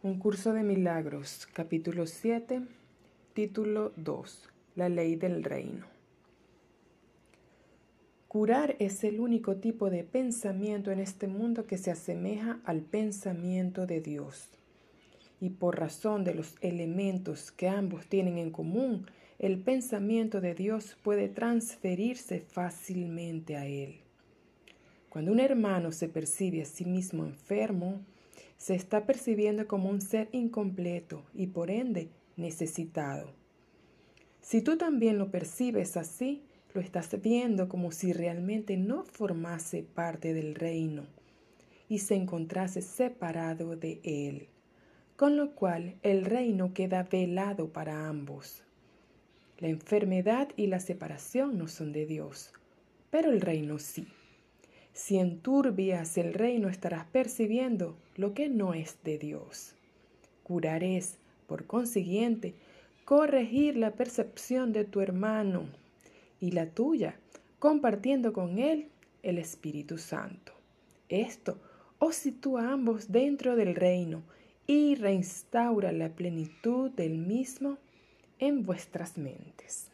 Un curso de milagros, capítulo 7, título 2, la ley del reino. Curar es el único tipo de pensamiento en este mundo que se asemeja al pensamiento de Dios. Y por razón de los elementos que ambos tienen en común, el pensamiento de Dios puede transferirse fácilmente a Él. Cuando un hermano se percibe a sí mismo enfermo, se está percibiendo como un ser incompleto y por ende necesitado. Si tú también lo percibes así, lo estás viendo como si realmente no formase parte del reino y se encontrase separado de él, con lo cual el reino queda velado para ambos. La enfermedad y la separación no son de Dios, pero el reino sí. Si enturbias el reino estarás percibiendo lo que no es de Dios. Curar es, por consiguiente, corregir la percepción de tu hermano y la tuya, compartiendo con él el Espíritu Santo. Esto os sitúa ambos dentro del reino y reinstaura la plenitud del mismo en vuestras mentes.